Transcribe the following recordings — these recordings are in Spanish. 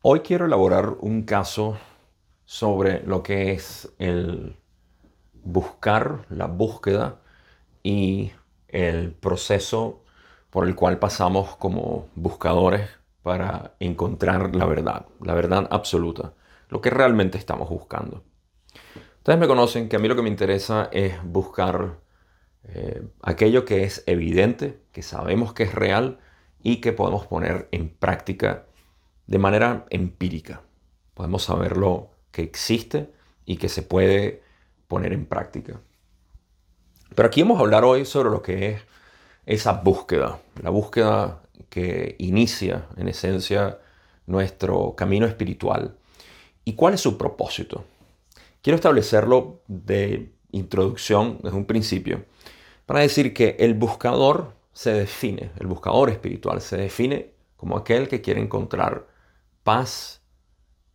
Hoy quiero elaborar un caso sobre lo que es el buscar, la búsqueda y el proceso por el cual pasamos como buscadores para encontrar la verdad, la verdad absoluta, lo que realmente estamos buscando. Ustedes me conocen que a mí lo que me interesa es buscar eh, aquello que es evidente, que sabemos que es real y que podemos poner en práctica de manera empírica. Podemos saberlo que existe y que se puede poner en práctica. Pero aquí vamos a hablar hoy sobre lo que es esa búsqueda, la búsqueda que inicia en esencia nuestro camino espiritual y cuál es su propósito. Quiero establecerlo de introducción desde un principio para decir que el buscador se define, el buscador espiritual se define como aquel que quiere encontrar paz,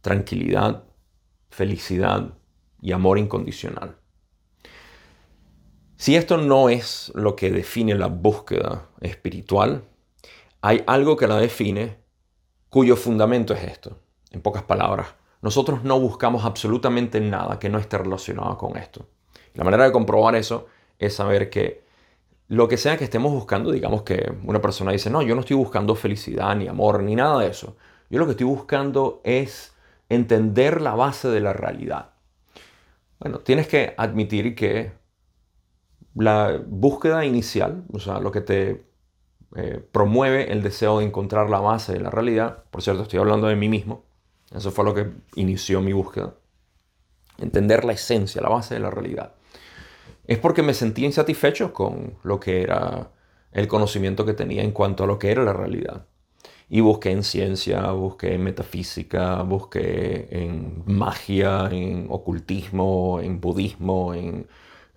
tranquilidad, felicidad y amor incondicional. Si esto no es lo que define la búsqueda espiritual, hay algo que la define cuyo fundamento es esto. En pocas palabras, nosotros no buscamos absolutamente nada que no esté relacionado con esto. La manera de comprobar eso es saber que lo que sea que estemos buscando, digamos que una persona dice, no, yo no estoy buscando felicidad, ni amor, ni nada de eso. Yo lo que estoy buscando es entender la base de la realidad. Bueno, tienes que admitir que la búsqueda inicial, o sea, lo que te eh, promueve el deseo de encontrar la base de la realidad, por cierto, estoy hablando de mí mismo, eso fue lo que inició mi búsqueda, entender la esencia, la base de la realidad, es porque me sentí insatisfecho con lo que era el conocimiento que tenía en cuanto a lo que era la realidad. Y busqué en ciencia, busqué en metafísica, busqué en magia, en ocultismo, en budismo, en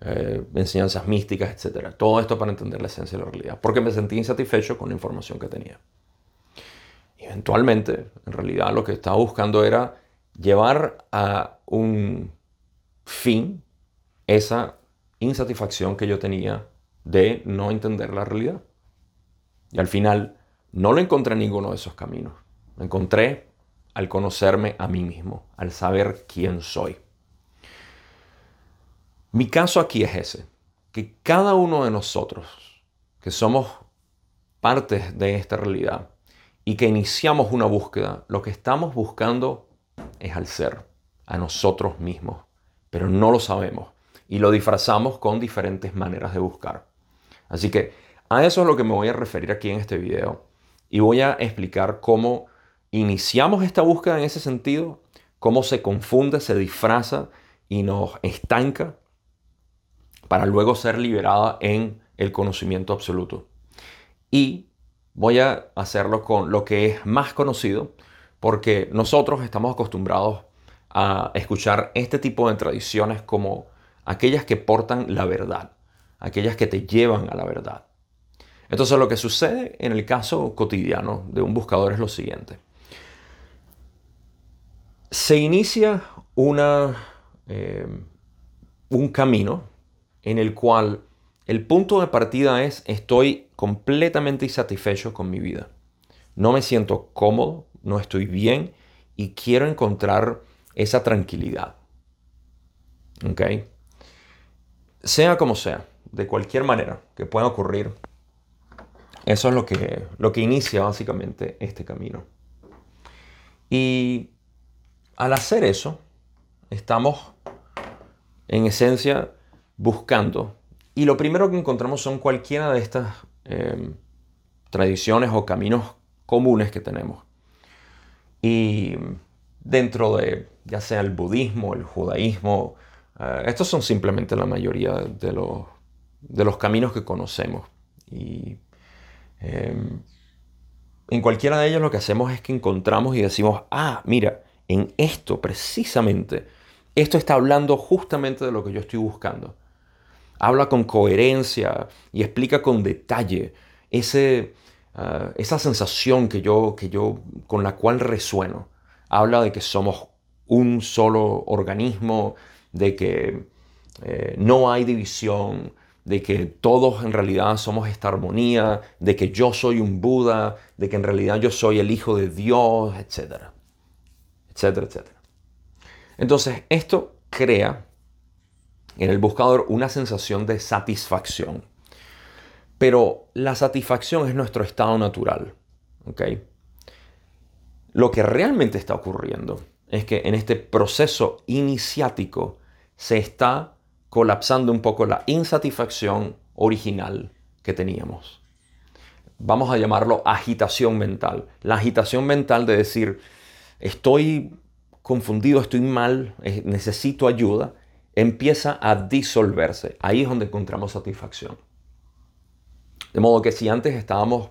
eh, enseñanzas místicas, etc. Todo esto para entender la esencia de la realidad, porque me sentí insatisfecho con la información que tenía. eventualmente, en realidad, lo que estaba buscando era llevar a un fin esa insatisfacción que yo tenía de no entender la realidad. Y al final no lo encontré en ninguno de esos caminos. Lo encontré al conocerme a mí mismo, al saber quién soy. Mi caso aquí es ese, que cada uno de nosotros, que somos partes de esta realidad y que iniciamos una búsqueda, lo que estamos buscando es al ser, a nosotros mismos, pero no lo sabemos y lo disfrazamos con diferentes maneras de buscar. Así que a eso es lo que me voy a referir aquí en este video y voy a explicar cómo iniciamos esta búsqueda en ese sentido, cómo se confunde, se disfraza y nos estanca para luego ser liberada en el conocimiento absoluto. Y voy a hacerlo con lo que es más conocido, porque nosotros estamos acostumbrados a escuchar este tipo de tradiciones como aquellas que portan la verdad, aquellas que te llevan a la verdad. Entonces lo que sucede en el caso cotidiano de un buscador es lo siguiente. Se inicia eh, un camino en el cual el punto de partida es estoy completamente insatisfecho con mi vida. No me siento cómodo, no estoy bien y quiero encontrar esa tranquilidad. ¿Ok? Sea como sea, de cualquier manera que pueda ocurrir, eso es lo que, lo que inicia básicamente este camino. Y al hacer eso, estamos en esencia buscando. Y lo primero que encontramos son cualquiera de estas em, tradiciones o caminos comunes que tenemos. Y dentro de ya sea el budismo, el judaísmo, eh, estos son simplemente la mayoría de los, de los caminos que conocemos. Y Em, en cualquiera de ellos lo que hacemos es que encontramos y decimos, ah, mira, en esto precisamente, esto está hablando justamente de lo que yo estoy buscando. Habla con coherencia y explica con detalle ese, ah, esa sensación que yo, que yo, con la cual resueno. Habla de que somos un solo organismo, de que eh, no hay división, de que todos en realidad somos esta armonía, de que yo soy un Buda, de que en realidad yo soy el Hijo de Dios, etc. etcétera, etcétera. Entonces, esto crea en el buscador una sensación de satisfacción. Pero la satisfacción es nuestro estado natural. Lo que realmente está ocurriendo es que en este proceso iniciático se está colapsando un poco la insatisfacción original que teníamos. Vamos a llamarlo agitación mental. La agitación mental de decir, estoy confundido, estoy mal, necesito ayuda, empieza a disolverse. Ahí es donde encontramos satisfacción. De modo que si antes estábamos,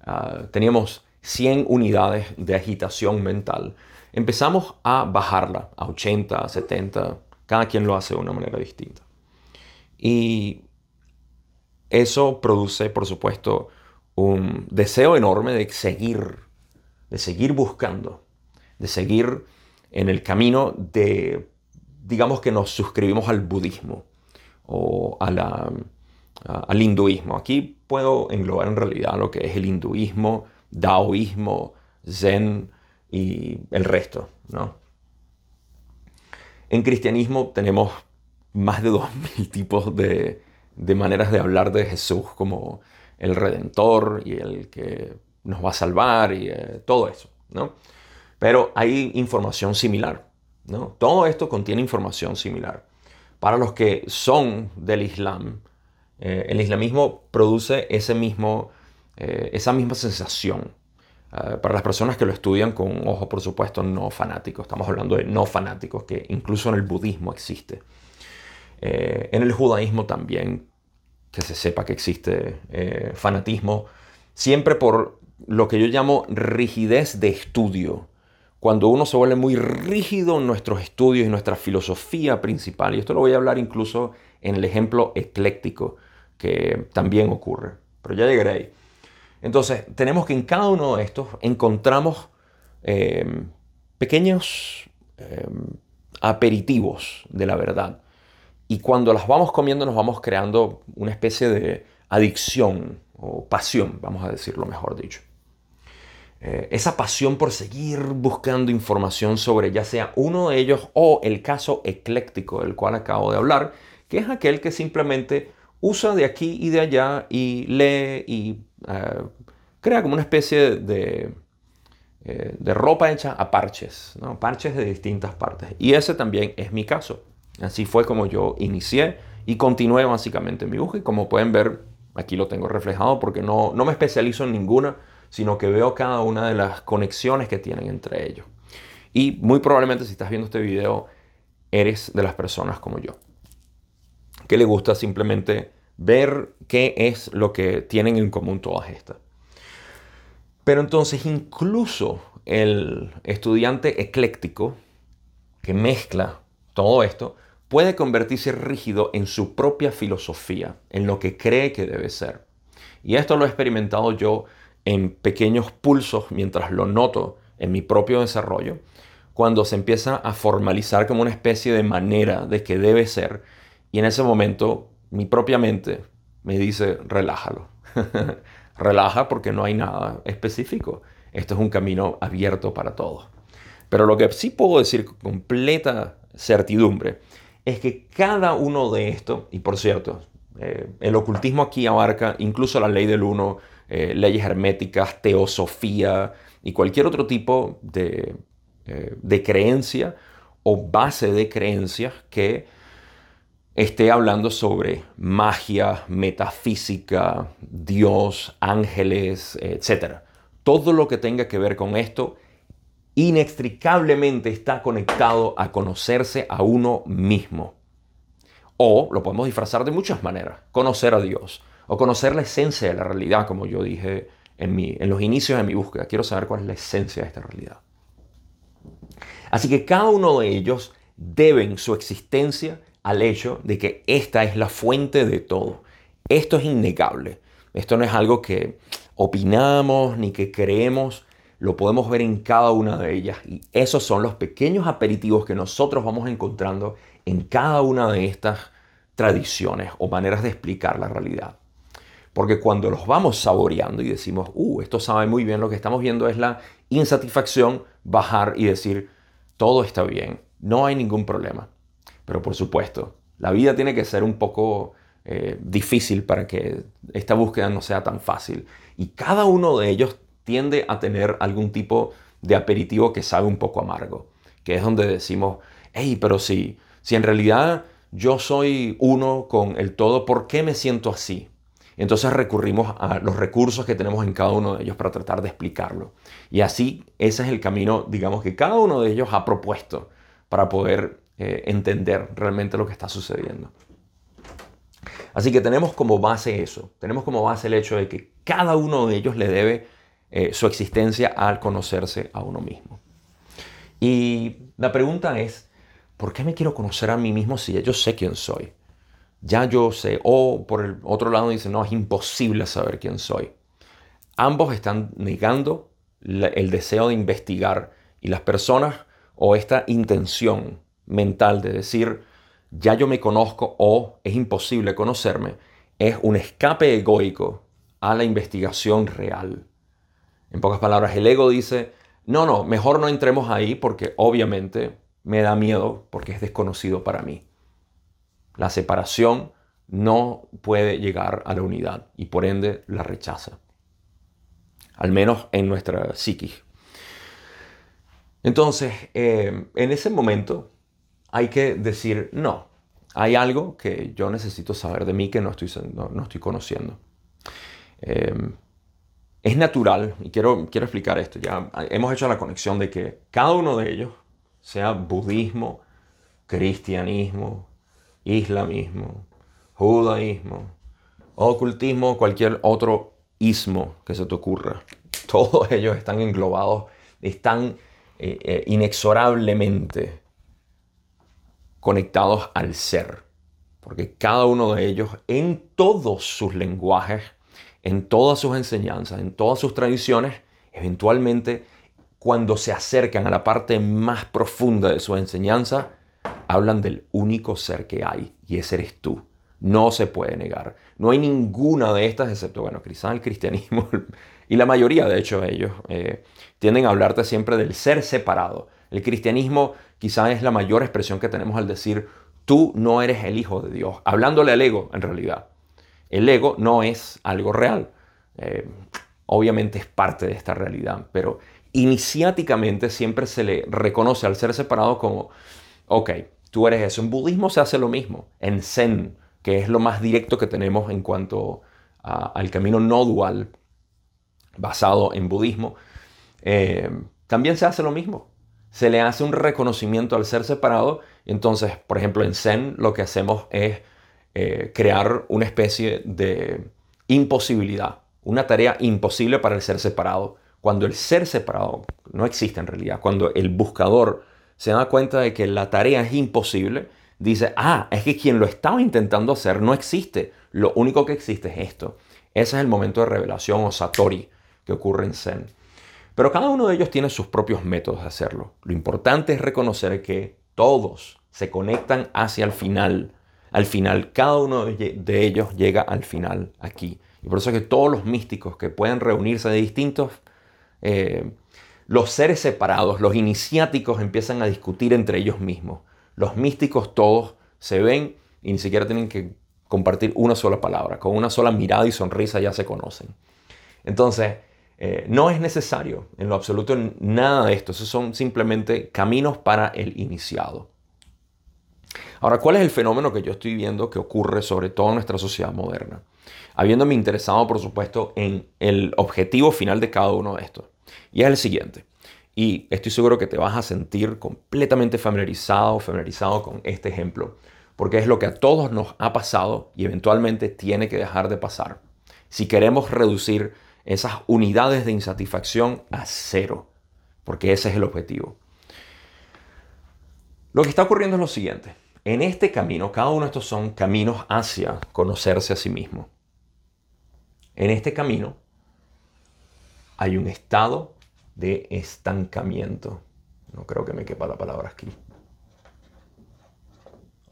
ah, teníamos 100 unidades de agitación mental, empezamos a bajarla a 80, 70, cada quien lo hace de una manera distinta. Y eso produce, por supuesto, un deseo enorme de seguir, de seguir buscando, de seguir en el camino de, digamos que nos suscribimos al budismo o al hinduismo. Aquí puedo englobar en realidad lo que es el hinduismo, daoísmo, zen y el resto. ¿no? En cristianismo tenemos más de 2.000 tipos de, de maneras de hablar de Jesús como el redentor y el que nos va a salvar y eh, todo eso, ¿no? Pero hay información similar, ¿no? Todo esto contiene información similar. Para los que son del Islam, eh, el islamismo produce ese mismo, eh, esa misma sensación. Para las personas que lo estudian con ojo, por supuesto, no fanáticos. Estamos hablando de no fanáticos, que incluso en el budismo existe. en el judaísmo también que se sepa que existe eh, fanatismo, siempre por lo que yo llamo rigidez de estudio. Cuando uno se vuelve muy rígido en nuestros estudios y nuestra filosofía principal, y esto lo voy a hablar incluso en el ejemplo ecléctico, que también ocurre, pero ya llegaré ahí. Entonces, tenemos que en cada uno de estos encontramos em, pequeños em, aperitivos de la verdad y cuando las vamos comiendo nos vamos creando una especie de adicción o pasión, vamos a decirlo mejor dicho. Eh, esa pasión por seguir buscando información sobre ya sea uno de ellos o el caso ecléctico del cual acabo de hablar, que es aquel que simplemente usa de aquí y de allá y lee y eh, crea como una especie de, eh, de ropa hecha a parches, ¿no? parches de distintas partes. Y ese también es mi caso. Así fue como yo inicié y continué básicamente en mi búsqueda. Y como pueden ver, aquí lo tengo reflejado porque no, no me especializo en ninguna, sino que veo cada una de las conexiones que tienen entre ellos. Y muy probablemente si estás viendo este video, eres de las personas como yo, que le gusta simplemente ver qué es lo que tienen en común todas estas. Pero entonces incluso el estudiante ecléctico que mezcla todo esto, puede convertirse rígido en su propia filosofía, en lo que cree que debe ser. Y esto lo he experimentado yo en pequeños pulsos mientras lo noto en mi propio desarrollo, cuando se empieza a formalizar como una especie de manera de que debe ser, y en ese momento mi propia mente me dice, relájalo. Relaja porque no hay nada específico. Esto es un camino abierto para todos. Pero lo que sí puedo decir con completa certidumbre es que cada uno de estos, y por cierto, eh, el ocultismo aquí abarca incluso la ley del uno, eh, leyes herméticas, teosofía y cualquier otro tipo de, eh, de creencia o base de creencias que esté hablando sobre magia, metafísica, Dios, ángeles, etc. Todo lo que tenga que ver con esto inextricablemente está conectado a conocerse a uno mismo. O lo podemos disfrazar de muchas maneras. Conocer a Dios o conocer la esencia de la realidad, como yo dije en, en los inicios de mi búsqueda. Quiero saber cuál es la esencia de esta realidad. Así que cada uno de ellos deben su existencia al hecho de que esta es la fuente de todo. Esto es innegable. Esto no es algo que opinamos ni que creemos lo podemos ver en cada una de ellas. Y esos son los pequeños aperitivos que nosotros vamos encontrando en cada una de estas tradiciones o maneras de explicar la realidad. Porque cuando los vamos saboreando y decimos, uh, esto sabe muy bien, lo que estamos viendo es la insatisfacción bajar y decir, todo está bien, no hay ningún problema. Pero por supuesto, la vida tiene que ser un poco eh, difícil para que esta búsqueda no sea tan fácil. Y cada uno de ellos tiende a tener algún tipo de aperitivo que sabe un poco amargo, que es donde decimos, hey, pero si, si en realidad yo soy uno con el todo, ¿por qué me siento así? Entonces recurrimos a los recursos que tenemos en cada uno de ellos para tratar de explicarlo. Y así ese es el camino, digamos, que cada uno de ellos ha propuesto para poder eh, entender realmente lo que está sucediendo. Así que tenemos como base eso, tenemos como base el hecho de que cada uno de ellos le debe eh, su existencia al conocerse a uno mismo. Y la pregunta es, ¿por qué me quiero conocer a mí mismo si ya yo sé quién soy? Ya yo sé. O por el otro lado dice, no, es imposible saber quién soy. Ambos están negando el deseo de investigar y las personas o esta intención mental de decir, ya yo me conozco o es imposible conocerme, es un escape egoico a la investigación real. En pocas palabras, el ego dice, no, no, mejor no entremos ahí porque obviamente me da miedo porque es desconocido para mí. La separación no puede llegar a la unidad y por ende la rechaza. Al menos en nuestra psiquis. Entonces, eh, en ese momento hay que decir, no, hay algo que yo necesito saber de mí que no estoy, no, estoy conociendo. Eh, es natural, y quiero, quiero explicar esto, ya hemos hecho la conexión de que cada uno de ellos, sea budismo, cristianismo, islamismo, judaísmo, ocultismo, cualquier otro ismo que se te ocurra, todos ellos están englobados, están eh, eh, inexorablemente conectados al ser, porque cada uno de ellos en todos sus lenguajes en todas sus enseñanzas, en todas sus tradiciones, eventualmente cuando se acercan a la parte más profunda de su enseñanza, hablan del único ser que hay y ese eres tú. No se puede negar. No hay ninguna de estas, excepto, bueno, quizás el cristianismo y la mayoría, de hecho, ellos eh, tienden a hablarte siempre del ser separado. El cristianismo quizás es la mayor expresión que tenemos al decir, tú no eres el hijo de Dios, hablándole al ego en realidad. El ego no es algo real. Eh, obviamente es parte de esta realidad, pero iniciáticamente siempre se le reconoce al ser separado como, ok, tú eres eso. En budismo se hace lo mismo. En Zen, que es lo más directo que tenemos en cuanto al camino no dual basado en budismo, eh, también se hace lo mismo. Se le hace un reconocimiento al ser separado. Entonces, por ejemplo, en Zen lo que hacemos es eh, crear una especie de imposibilidad, una tarea imposible para el ser separado. Cuando el ser separado no existe en realidad, cuando el buscador se da cuenta de que la tarea es imposible, dice, ah, es que quien lo estaba intentando hacer no existe, lo único que existe es esto. Ese es el momento de revelación o satori que ocurre en Zen. Pero cada uno de ellos tiene sus propios métodos de hacerlo. Lo importante es reconocer que todos se conectan hacia el final al final, cada uno de ellos llega al final aquí. Y por eso es que todos los místicos que pueden reunirse de distintos, eh, los seres separados, los iniciáticos empiezan a discutir entre ellos mismos. Los místicos todos se ven y ni siquiera tienen que compartir una sola palabra. Con una sola mirada y sonrisa ya se conocen. Entonces, eh, no es necesario en lo absoluto nada de esto. Esos son simplemente caminos para el iniciado. Ahora, ¿cuál es el fenómeno que yo estoy viendo que ocurre sobre todo en nuestra sociedad moderna? Habiéndome interesado, por supuesto, en el objetivo final de cada uno de estos. Y es el siguiente. Y estoy seguro que te vas a sentir completamente familiarizado, familiarizado con este ejemplo, porque es lo que a todos nos ha pasado y eventualmente tiene que dejar de pasar. Si queremos reducir esas unidades de insatisfacción a cero, porque ese es el objetivo. Lo que está ocurriendo es lo siguiente. En este camino, cada uno de estos son caminos hacia conocerse a sí mismo. En este camino hay un estado de estancamiento. No creo que me quepa la palabra aquí.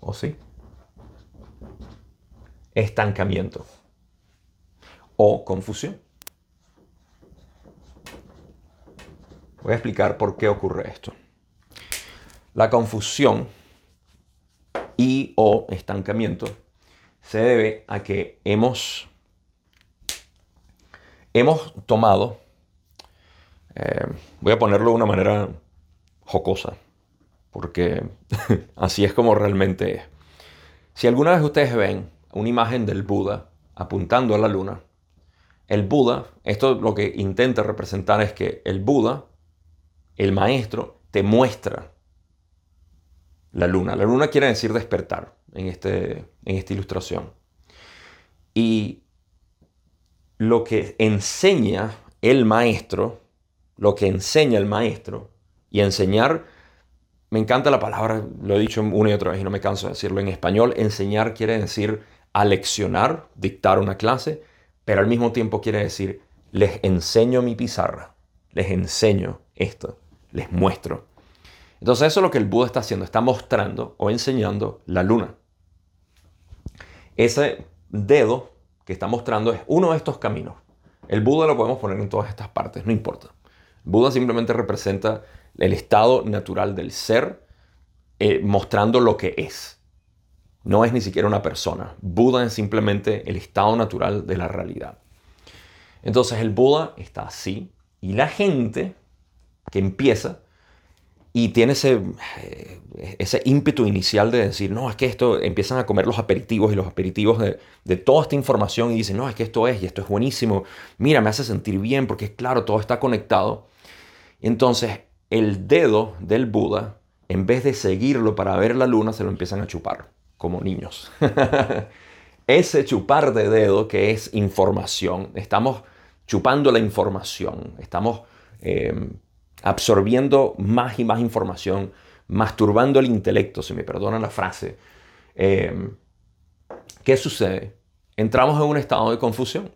¿O sí? Estancamiento. O confusión. Voy a explicar por qué ocurre esto. La confusión y o estancamiento se debe a que hemos, hemos tomado, eh, voy a ponerlo de una manera jocosa, porque así es como realmente es. Si alguna vez ustedes ven una imagen del Buda apuntando a la luna, el Buda, esto lo que intenta representar es que el Buda, el maestro, te muestra la luna. La luna quiere decir despertar en, este, en esta ilustración. Y lo que enseña el maestro, lo que enseña el maestro, y enseñar, me encanta la palabra, lo he dicho una y otra vez y no me canso de decirlo en español, enseñar quiere decir aleccionar, dictar una clase, pero al mismo tiempo quiere decir les enseño mi pizarra, les enseño esto, les muestro. Entonces eso es lo que el Buda está haciendo, está mostrando o enseñando la luna. Ese dedo que está mostrando es uno de estos caminos. El Buda lo podemos poner en todas estas partes, no importa. Buda simplemente representa el estado natural del ser, eh, mostrando lo que es. No es ni siquiera una persona. Buda es simplemente el estado natural de la realidad. Entonces el Buda está así y la gente empieza y tiene ese, eh, ese ímpetu inicial de decir, no, es que esto, empiezan a comer los aperitivos y los aperitivos de, toda esta información y dicen, no, es que esto es y esto es buenísimo, mira, me hace sentir bien porque claro, todo está conectado. Entonces, el dedo del Buda, en vez de seguirlo para ver la luna, se lo empiezan a chupar, como niños. ese chupar de dedo que es información, estamos chupando la información, estamos... Eh, absorbiendo más y más información, masturbando el intelecto, si me perdonan la frase. Em, ¿Qué sucede? Entramos en un estado de confusión,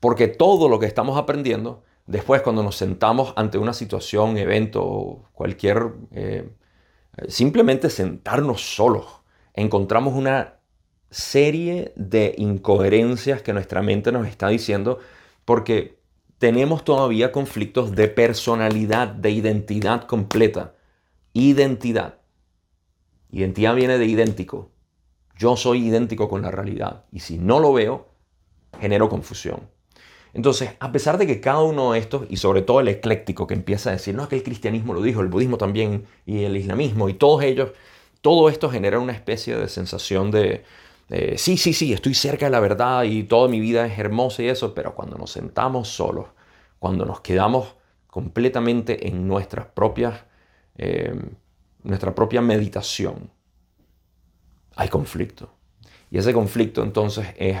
porque todo lo que estamos aprendiendo, después cuando nos sentamos ante una situación, evento, cualquier, eh, simplemente sentarnos solos, encontramos una serie de incoherencias que nuestra mente nos está diciendo, porque tenemos todavía conflictos de personalidad, de identidad completa. Identidad. Identidad viene de idéntico. Yo soy idéntico con la realidad. Y si no lo veo, genero confusión. Entonces, a pesar de que cada uno de estos, y sobre todo el ecléctico que empieza a decir, no, que el cristianismo lo dijo, el budismo también, y el islamismo, y todos ellos, todo esto genera una especie de sensación de, eh, sí, sí, sí, estoy cerca de la verdad y toda mi vida es hermosa y eso, pero cuando nos sentamos solos, cuando nos quedamos completamente en nuestras propias, eh, nuestra propia meditación, hay conflicto. Y ese conflicto entonces es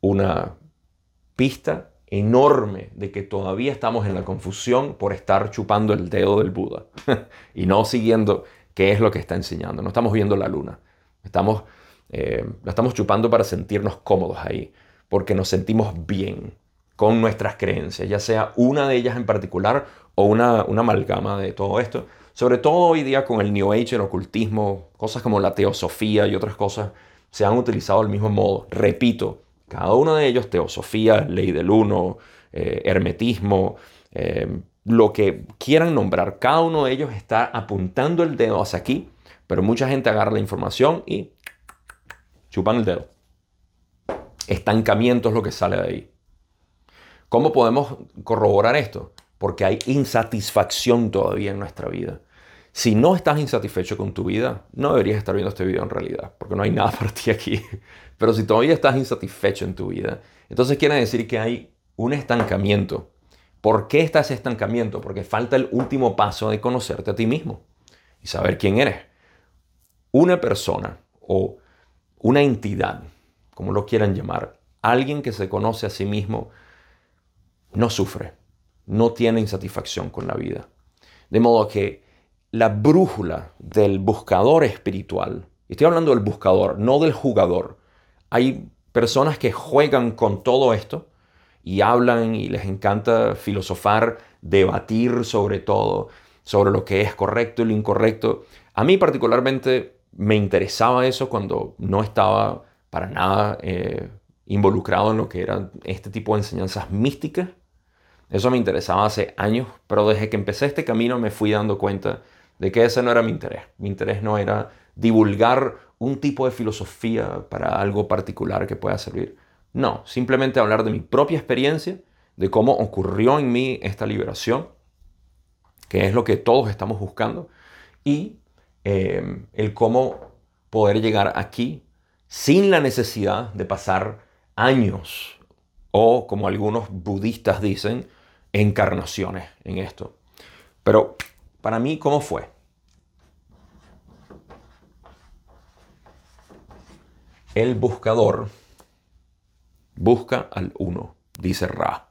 una pista enorme de que todavía estamos en la confusión por estar chupando el dedo del Buda y no siguiendo qué es lo que está enseñando. No estamos viendo la luna. Estamos eh, la estamos chupando para sentirnos cómodos ahí, porque nos sentimos bien con nuestras creencias, ya sea una de ellas en particular o una, una amalgama de todo esto. Sobre todo hoy día con el New Age, el ocultismo, cosas como la teosofía y otras cosas se han utilizado del mismo modo. Repito, cada uno de ellos, teosofía, ley del uno, eh, hermetismo, eh, lo que quieran nombrar, cada uno de ellos está apuntando el dedo hacia aquí, pero mucha gente agarra la información y chupan el dedo. Estancamiento es lo que sale de ahí. ¿Cómo podemos corroborar esto? Porque hay insatisfacción todavía en nuestra vida. Si no estás insatisfecho con tu vida, no deberías estar viendo este video en realidad, porque no hay nada para ti aquí. Pero si todavía estás insatisfecho en tu vida, entonces quiere decir que hay un estancamiento. ¿Por qué está ese estancamiento? Porque falta el último paso de conocerte a ti mismo y saber quién eres. Una persona o una entidad, como lo quieran llamar, alguien que se conoce a sí mismo, no sufre, no tiene insatisfacción con la vida. De modo que la brújula del buscador espiritual, estoy hablando del buscador, no del jugador, hay personas que juegan con todo esto y hablan y les encanta filosofar, debatir sobre todo, sobre lo que es correcto y lo incorrecto. A mí particularmente me interesaba eso cuando no estaba para nada eh, involucrado en lo que eran este tipo de enseñanzas místicas. Eso me interesaba hace años, pero desde que empecé este camino me fui dando cuenta de que ese no era mi interés. Mi interés no era divulgar un tipo de filosofía para algo particular que pueda servir. No, simplemente hablar de mi propia experiencia, de cómo ocurrió en mí esta liberación, que es lo que todos estamos buscando, y eh, el cómo poder llegar aquí sin la necesidad de pasar años o, como algunos budistas dicen, encarnaciones en esto. Pero para mí, ¿cómo fue? El buscador busca al uno, dice Ra.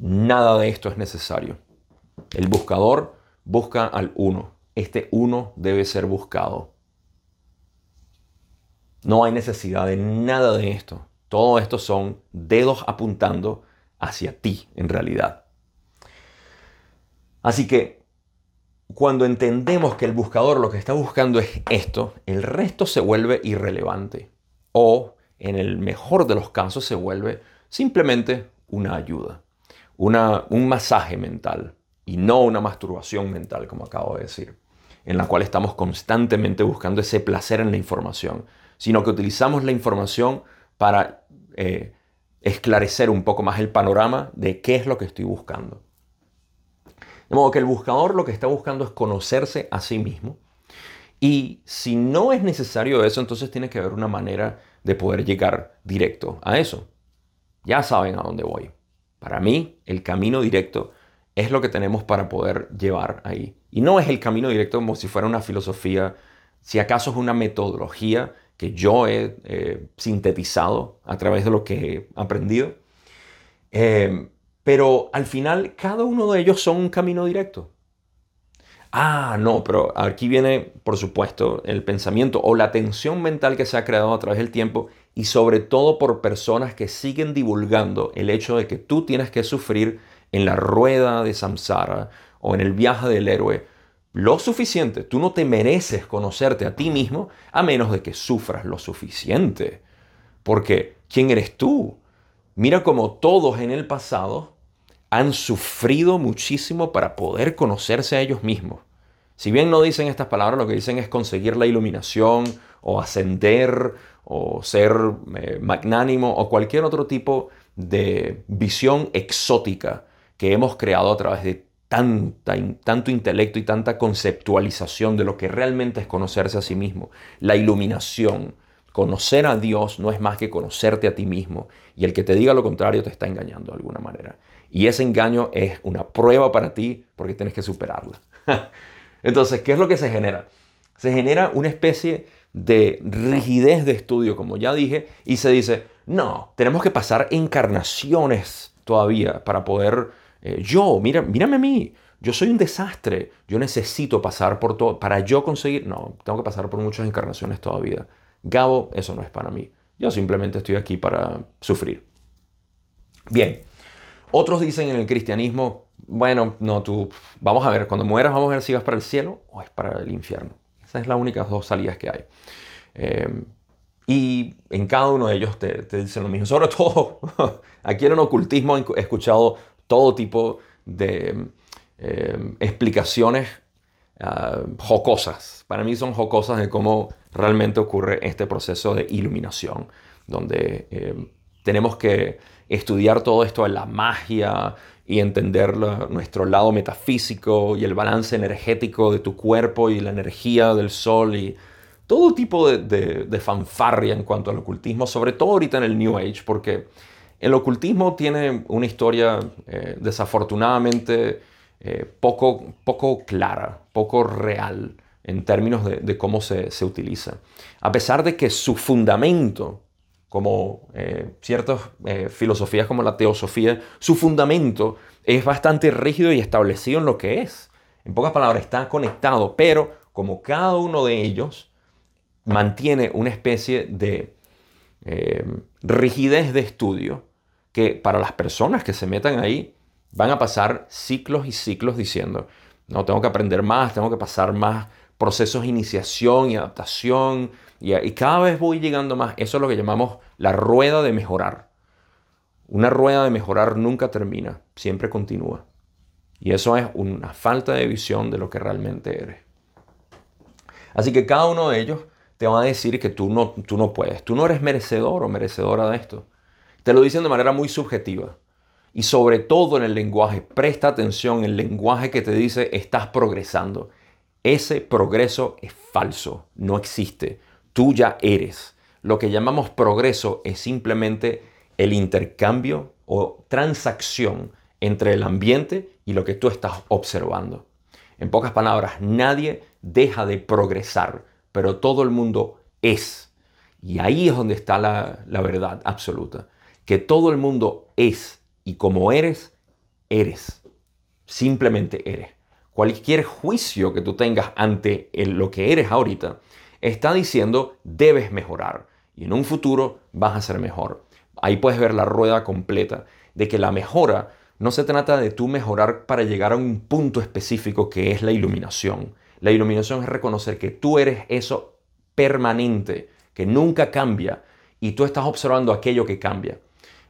Nada de esto es necesario. El buscador busca al uno. Este uno debe ser buscado. No hay necesidad de nada de esto. Todo esto son dedos apuntando hacia ti en realidad. Así que cuando entendemos que el buscador lo que está buscando es esto, el resto se vuelve irrelevante. O, en el mejor de los casos, se vuelve simplemente una ayuda, una, un masaje mental y no una masturbación mental, como acabo de decir, en la cual estamos constantemente buscando ese placer en la información, sino que utilizamos la información para eh, esclarecer un poco más el panorama de qué es lo que estoy buscando. De modo que el buscador lo que está buscando es conocerse a sí mismo. Y si no es necesario eso, entonces tiene que haber una manera de poder llegar directo a eso. Ya saben a dónde voy. Para mí, el camino directo es lo que tenemos para poder llevar ahí. Y no es el camino directo como si fuera una filosofía, si acaso es una metodología que yo he eh, sintetizado a través de lo que he aprendido. Eh, pero al final, cada uno de ellos son un camino directo. Ah, no, pero aquí viene, por supuesto, el pensamiento o la tensión mental que se ha creado a través del tiempo y sobre todo por personas que siguen divulgando el hecho de que tú tienes que sufrir en la rueda de samsara o en el viaje del héroe lo suficiente. Tú no te mereces conocerte a ti mismo a menos de que sufras lo suficiente. Porque, ¿quién eres tú? Mira cómo todos en el pasado han sufrido muchísimo para poder conocerse a ellos mismos. Si bien no dicen estas palabras, lo que dicen es conseguir la iluminación o ascender o ser eh, magnánimo o cualquier otro tipo de visión exótica que hemos creado a través de tanta, tanto intelecto y tanta conceptualización de lo que realmente es conocerse a sí mismo. La iluminación, conocer a Dios no es más que conocerte a ti mismo. Y el que te diga lo contrario te está engañando de alguna manera. Y ese engaño es una prueba para ti porque tienes que superarla. Entonces, ¿qué es lo que se genera? Se genera una especie de rigidez de estudio, como ya dije, y se dice, no, tenemos que pasar encarnaciones todavía para poder eh, yo, mira, mírame a mí, yo soy un desastre, yo necesito pasar por todo, para yo conseguir, no, tengo que pasar por muchas encarnaciones todavía. Gabo, eso no es para mí. Yo simplemente estoy aquí para sufrir. Bien, otros dicen en el cristianismo, bueno, no, tú, vamos a ver, cuando mueras vamos a ver si vas para el cielo o es para el infierno. Esas es las únicas dos salidas que hay. Eh, y en cada uno de ellos te, te, dicen lo mismo. Sobre todo, aquí en el ocultismo he escuchado todo tipo de eh, explicaciones ah, jocosas. Para mí son jocosas de cómo realmente ocurre este proceso de iluminación, donde eh, tenemos que estudiar todo esto de la magia y entender nuestro lado metafísico y el balance energético de tu cuerpo y la energía del sol y todo tipo de, de fanfarria en cuanto al ocultismo, sobre todo ahorita en el New Age, porque el ocultismo tiene una historia eh, desafortunadamente eh, poco, poco clara, poco real en términos de, cómo se, utiliza. A pesar de que su fundamento, como eh, ciertas filosofías como la teosofía, su fundamento es bastante rígido y establecido en lo que es. En pocas palabras, está conectado, pero como cada uno de ellos mantiene una especie de rigidez de estudio, que para las personas que se metan ahí van a pasar ciclos y ciclos diciendo, no, tengo que aprender más, tengo que pasar más procesos de iniciación y adaptación y, cada vez voy llegando más. Eso es lo que llamamos la rueda de mejorar. Una rueda de mejorar nunca termina, siempre continúa. Y eso es una falta de visión de lo que realmente eres. Así que cada uno de ellos te va a decir que tú no, tú no puedes, tú no eres merecedor o merecedora de esto. Te lo dicen de manera muy subjetiva. Y sobre todo en el lenguaje, presta atención, el lenguaje que te dice estás progresando. Ese progreso es falso, no existe. Tú ya eres. Lo que llamamos progreso es simplemente el intercambio o transacción entre el ambiente y lo que tú estás observando. En pocas palabras, nadie deja de progresar, pero todo el mundo es. Y ahí es donde está la, la verdad absoluta, que todo el mundo es y como eres, eres. Simplemente eres. Cualquier juicio que tú tengas ante lo que eres ahorita está diciendo debes mejorar y en un futuro vas a ser mejor. Ahí puedes ver la rueda completa de que la mejora no se trata de tú mejorar para llegar a un punto específico que es la iluminación. La iluminación es reconocer que tú eres eso permanente, que nunca cambia y tú estás observando aquello que cambia.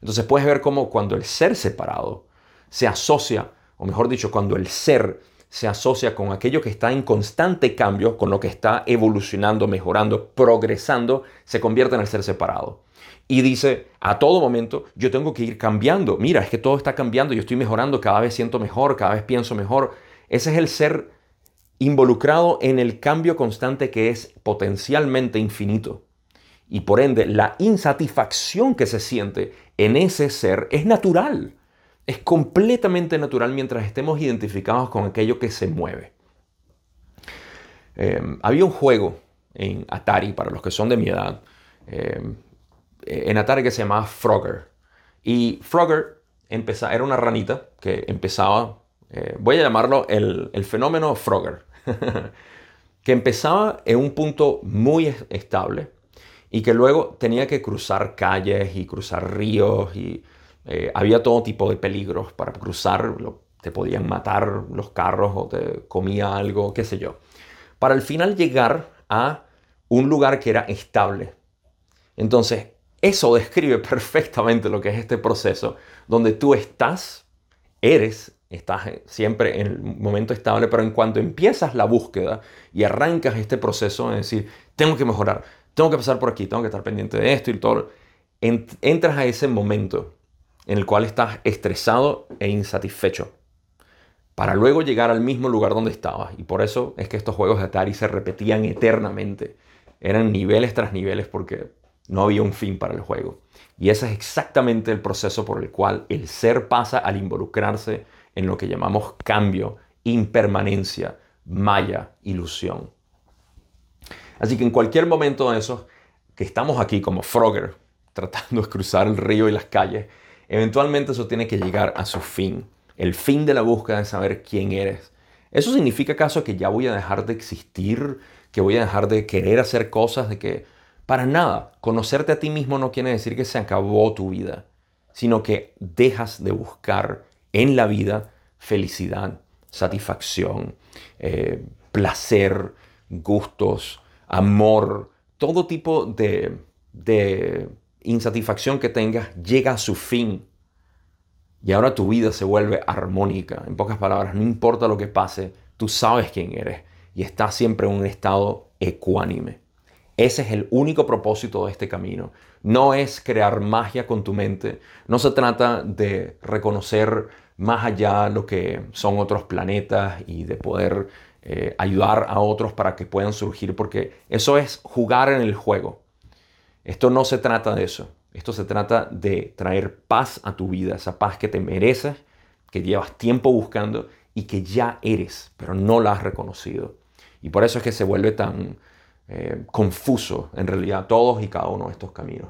Entonces puedes ver cómo cuando el ser separado se asocia, o mejor dicho, cuando el ser se asocia con aquello que está en constante cambio, con lo que está evolucionando, mejorando, progresando, se convierte en el ser separado y dice a todo momento, yo tengo que ir cambiando. Mira, es que todo está cambiando, yo estoy mejorando, cada vez siento mejor, cada vez pienso mejor. Ese es el ser involucrado en el cambio constante que es potencialmente infinito. Y por ende, la insatisfacción que se siente en ese ser es natural. Es completamente natural mientras estemos identificados con aquello que se mueve. Eh, había un juego en Atari, para los que son de mi edad, eh, en Atari que se llamaba Frogger. Y Frogger era una ranita que empezaba, eh, voy a llamarlo el, fenómeno Frogger, que empezaba en un punto muy estable y que luego tenía que cruzar calles y cruzar ríos y eh, había todo tipo de peligros para cruzar, te podían matar los carros o te comía algo, qué sé yo. Para al final llegar a un lugar que era estable. Entonces, eso describe perfectamente lo que es este proceso, donde tú estás, eres, estás siempre en el momento estable, pero en cuanto empiezas la búsqueda y arrancas este proceso de decir, tengo que mejorar, tengo que pasar por aquí, tengo que estar pendiente de esto y todo, entras a ese momento en el cual estás estresado e insatisfecho para luego llegar al mismo lugar donde estabas. Y por eso es que estos juegos de Atari se repetían eternamente. Eran niveles tras niveles porque no había un fin para el juego. Y ese es exactamente el proceso por el cual el ser pasa al involucrarse en lo que llamamos cambio, impermanencia, maya, ilusión. Así que en cualquier momento de esos que estamos aquí como Frogger, tratando de cruzar el río y las calles, eventualmente eso tiene que llegar a su fin. El fin de la búsqueda de saber quién eres. ¿Eso significa acaso que ya voy a dejar de existir? ¿Que voy a dejar de querer hacer cosas? ¿De que para nada, conocerte a ti mismo no quiere decir que se acabó tu vida, sino que dejas de buscar en la vida felicidad, satisfacción, eh, placer, gustos, amor, todo tipo de, insatisfacción que tengas llega a su fin. Y ahora tu vida se vuelve armónica. En pocas palabras, no importa lo que pase, tú sabes quién eres y estás siempre en un estado ecuánime. Ese es el único propósito de este camino. No es crear magia con tu mente. No se trata de reconocer más allá lo que son otros planetas y de poder eh, ayudar a otros para que puedan surgir, porque eso es jugar en el juego. Esto no se trata de eso. Esto se trata de traer paz a tu vida, esa paz que te mereces, que llevas tiempo buscando y que ya eres, pero no la has reconocido. Y por eso es que se vuelve tan, eh, confuso en realidad todos y cada uno de estos caminos.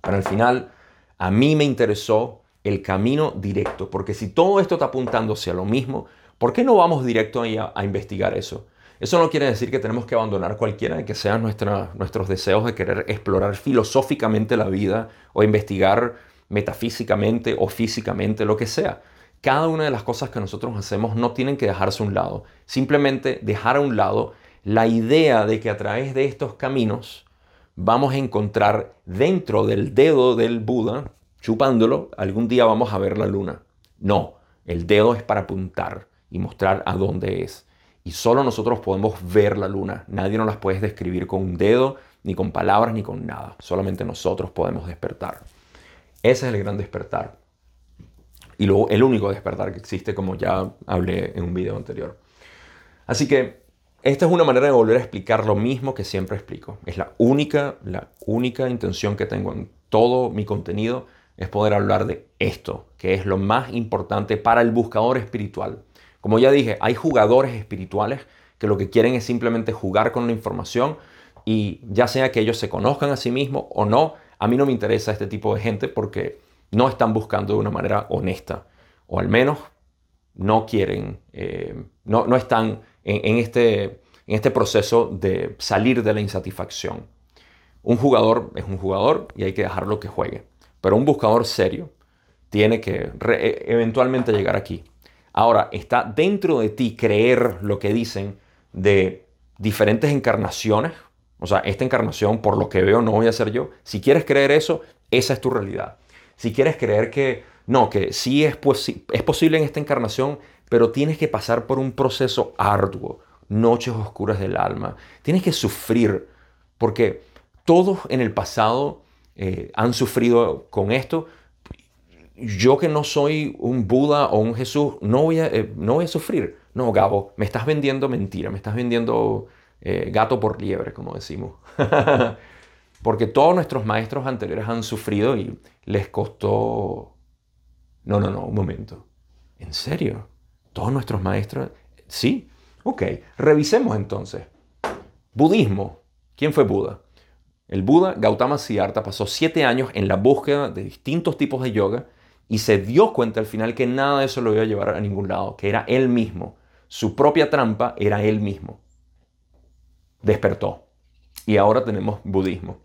Pero al final, a mí me interesó el camino directo, porque si todo esto está apuntando hacia lo mismo, ¿por qué no vamos directo a, a investigar eso? Eso no quiere decir que tenemos que abandonar cualquiera de que sean nuestros deseos de querer explorar filosóficamente la vida o investigar metafísicamente o físicamente, lo que sea. Cada una de las cosas que nosotros hacemos no tienen que dejarse a un lado. Simplemente dejar a un lado la idea de que a través de estos caminos vamos a encontrar dentro del dedo del Buda, chupándolo, algún día vamos a ver la luna. No, El dedo es para apuntar y mostrar a dónde es. Y solo nosotros podemos ver la luna. Nadie nos las puede describir con un dedo, ni con palabras, ni con nada. Solamente nosotros podemos despertar. Ese es el gran despertar. Y luego el único despertar que existe, como ya hablé en un video anterior. Así que esta es una manera de volver a explicar lo mismo que siempre explico. Es la única, la única intención que tengo en todo mi contenido es poder hablar de esto, que es lo más importante para el buscador espiritual. Como ya dije, hay jugadores espirituales que lo que quieren es simplemente jugar con la información y ya sea que ellos se conozcan a sí mismos o no, a mí no me interesa este tipo de gente porque no están buscando de una manera honesta o al menos no quieren, eh, no, no, están en, este, en este proceso de salir de la insatisfacción. Un jugador es un jugador y hay que dejarlo que juegue, pero un buscador serio tiene que e, eventualmente llegar aquí. Ahora, está dentro de ti creer lo que dicen de diferentes encarnaciones. O sea, esta encarnación, por lo que veo, no voy a ser yo. Si quieres creer eso, esa es tu realidad. Si quieres creer que no, que sí es, es posible en esta encarnación, pero tienes que pasar por un proceso arduo, noches oscuras del alma. Tienes que sufrir, porque todos en el pasado eh, han sufrido con esto, yo que no soy un Buda o un Jesús, no voy a, eh, no voy a sufrir. No, Gabo, me estás vendiendo mentira, me estás vendiendo eh, gato por liebre, como decimos. Porque todos nuestros maestros anteriores han sufrido y les costó... No, no, no, un momento. ¿En serio? ¿Todos nuestros maestros? Sí. Ok, revisemos entonces. Budismo. ¿Quién fue Buda? El Buda Gautama Siddhartha pasó siete años en la búsqueda de distintos tipos de yoga y se dio cuenta al final que nada de eso lo iba a llevar a ningún lado, que era él mismo. Su propia trampa era él mismo. Despertó. Y ahora tenemos budismo.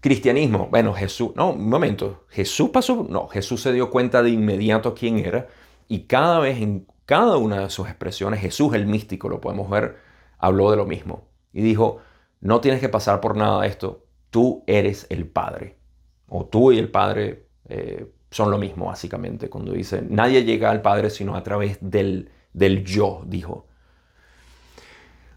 Cristianismo, bueno, Jesús, no, un momento, Jesús pasó, no, Jesús se dio cuenta de inmediato quién era y cada vez en cada una de sus expresiones, Jesús el místico, lo podemos ver, habló de lo mismo y dijo, no tienes que pasar por nada de esto, tú eres el Padre, o tú y el Padre eh, son lo mismo, básicamente, cuando dice, nadie llega al Padre sino a través del, del yo, dijo.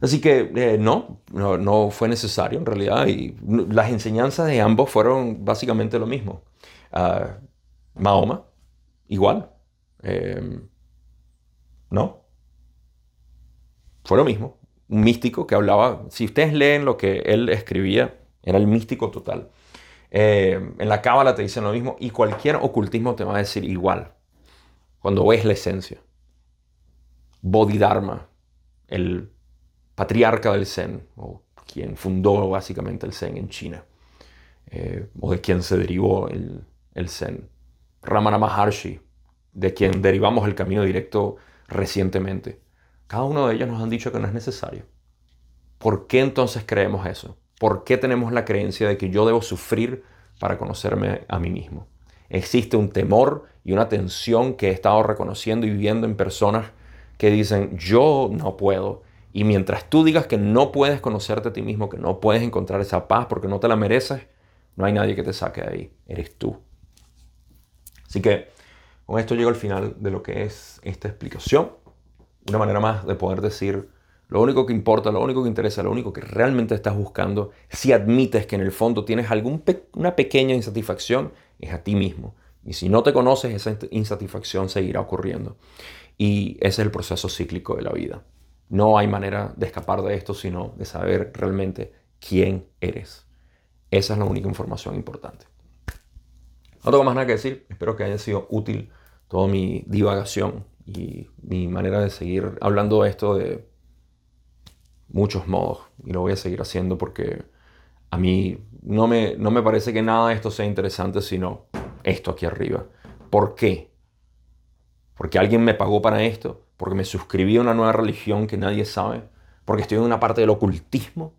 Así que eh, no, no, fue necesario en realidad, y las enseñanzas de ambos fueron básicamente lo mismo. Uh, Mahoma, igual. Em, no. Fue lo mismo. Un místico que hablaba, si ustedes leen lo que él escribía, era el místico total. Eh, en la cábala te dicen lo mismo y cualquier ocultismo te va a decir igual. Cuando ves la esencia. Bodhidharma, el patriarca del Zen, o quien fundó básicamente el Zen en China, eh, o de quien se derivó el, el Zen. Ramana Maharshi, de quien derivamos el camino directo recientemente. Cada uno de ellos nos han dicho que no es necesario. ¿Por qué entonces creemos eso? ¿Por qué tenemos la creencia de que yo debo sufrir para conocerme a mí mismo? Existe un temor y una tensión que he estado reconociendo y viviendo en personas que dicen, yo no puedo. Y mientras tú digas que no puedes conocerte a ti mismo, que no puedes encontrar esa paz porque no te la mereces, no hay nadie que te saque de ahí. Eres tú. Así que con esto llego al final de lo que es esta explicación. Una manera más de poder decir lo único que importa, lo único que interesa, lo único que realmente estás buscando, si admites que en el fondo tienes alguna pequeña insatisfacción, es a ti mismo. Y si no te conoces, esa insatisfacción seguirá ocurriendo. Y ese es el proceso cíclico de la vida. No hay manera de escapar de esto, sino de saber realmente quién eres. Esa es la única información importante. No tengo más nada que decir. Espero que haya sido útil toda mi divagación y mi manera de seguir hablando de esto muchos modos y lo voy a seguir haciendo porque a mí no me, no me parece que nada de esto sea interesante sino esto aquí arriba. ¿Por qué? Porque alguien me pagó para esto, porque me suscribí a una nueva religión que nadie sabe, porque estoy en una parte del ocultismo.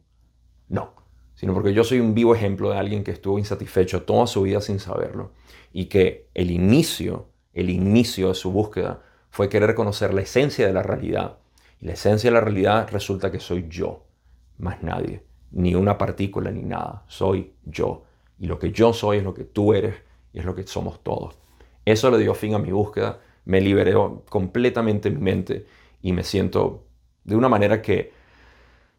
No, sino porque yo soy un vivo ejemplo de alguien que estuvo insatisfecho toda su vida sin saberlo y que el inicio, el inicio de su búsqueda fue querer conocer la esencia de la realidad y la esencia de la realidad resulta que soy yo, más nadie, ni una partícula ni nada, soy yo. Y lo que yo soy es lo que tú eres y es lo que somos todos. Eso le dio fin a mi búsqueda me liberó completamente mi mente y me siento de una manera que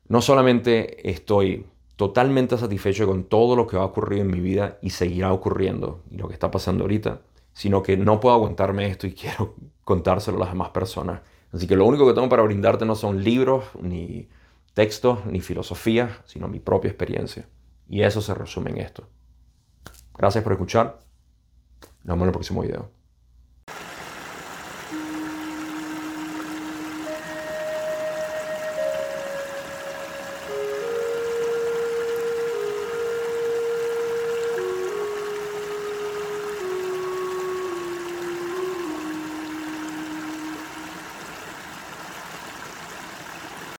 no solamente estoy totalmente satisfecho con todo lo que va a ocurrir en mi vida y seguirá ocurriendo y lo que está pasando ahorita, sino que no puedo aguantarme esto y quiero contárselo a las demás personas. Así que lo único que tengo para brindarte no son libros, ni textos, ni filosofía, sino mi propia experiencia. Y eso se resume en esto. Gracias por escuchar. Nos vemos en el próximo video.